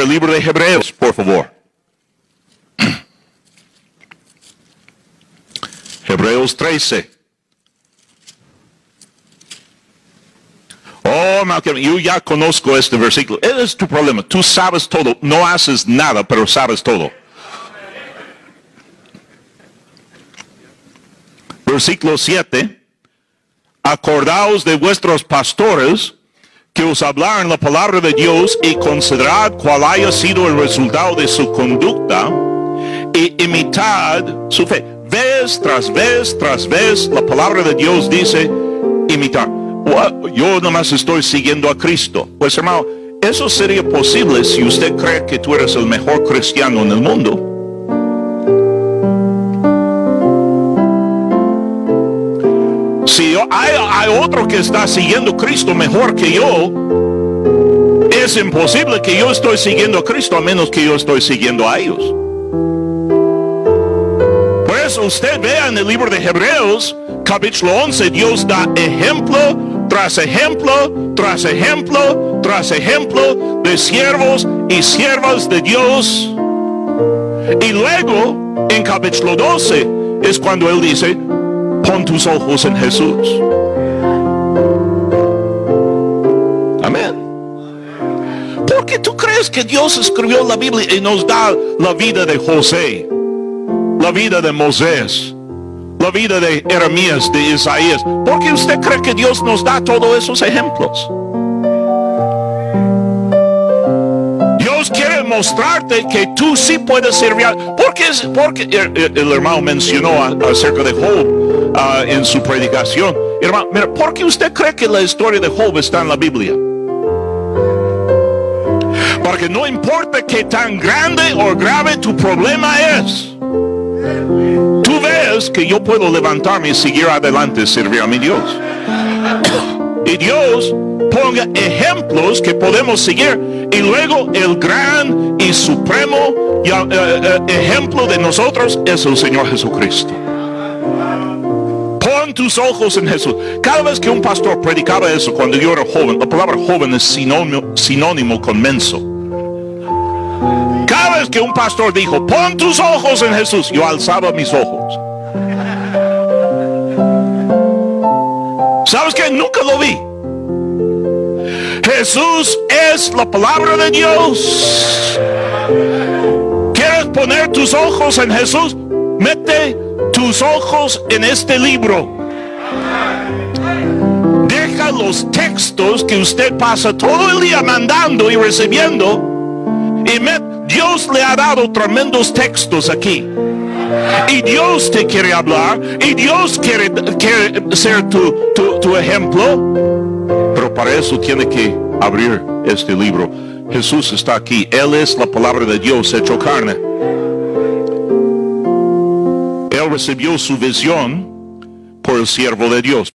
al libro de Hebreos, por favor. Hebreos 13. Oh, Malcolm, yo ya conozco este versículo. Es tu problema. Tú sabes todo. No haces nada, pero sabes todo. Versículo 7. Acordaos de vuestros pastores que os hablaron la palabra de Dios y considerad cuál haya sido el resultado de su conducta y imitad su fe. Vez tras vez tras vez la palabra de Dios dice imitar. Yo nomás estoy siguiendo a Cristo. Pues hermano, eso sería posible si usted cree que tú eres el mejor cristiano en el mundo. Hay, otro que está siguiendo a Cristo mejor que yo, es imposible que yo estoy siguiendo a Cristo a menos que yo estoy siguiendo a ellos. Por eso usted vea en el libro de Hebreos, capítulo 11, Dios da ejemplo tras ejemplo, tras ejemplo, tras ejemplo de siervos y siervas de Dios. Y luego, en capítulo 12, es cuando Él dice, pon tus ojos en Jesús. ¿Por qué tú crees que Dios escribió la Biblia y nos da la vida de José, la vida de Moisés, la vida de Jeremías, de Isaías? ¿Por qué usted cree que Dios nos da todos esos ejemplos? Dios quiere mostrarte que tú sí puedes servir. Porque, porque el, hermano mencionó acerca de Job ah, en su predicación. Hermano, mira, ¿por qué usted cree que la historia de Job está en la Biblia? No importa qué tan grande o grave tu problema es. Tú ves que yo puedo levantarme y seguir adelante servir a mi Dios. Y Dios ponga ejemplos que podemos seguir. Y luego el gran y supremo eh, eh, ejemplo de nosotros es el Señor Jesucristo. Pon tus ojos en Jesús. Cada vez que un pastor predicaba eso cuando yo era joven, la palabra joven es sinónimo, sinónimo con menso. Que un pastor dijo, pon tus ojos en Jesús, yo alzaba mis ojos. ¿Sabes qué? Nunca lo vi. Jesús es la palabra de Dios. ¿Quieres poner tus ojos en Jesús? Mete tus ojos en este libro. Deja los textos que usted pasa todo el día mandando y recibiendo. Y met- Dios le ha dado tremendos textos aquí. Y Dios te quiere hablar. Y Dios quiere, quiere ser tu, tu, tu ejemplo. Pero para eso tiene que abrir este libro. Jesús está aquí. Él es la palabra de Dios hecho carne. Él recibió su visión por el siervo de Dios.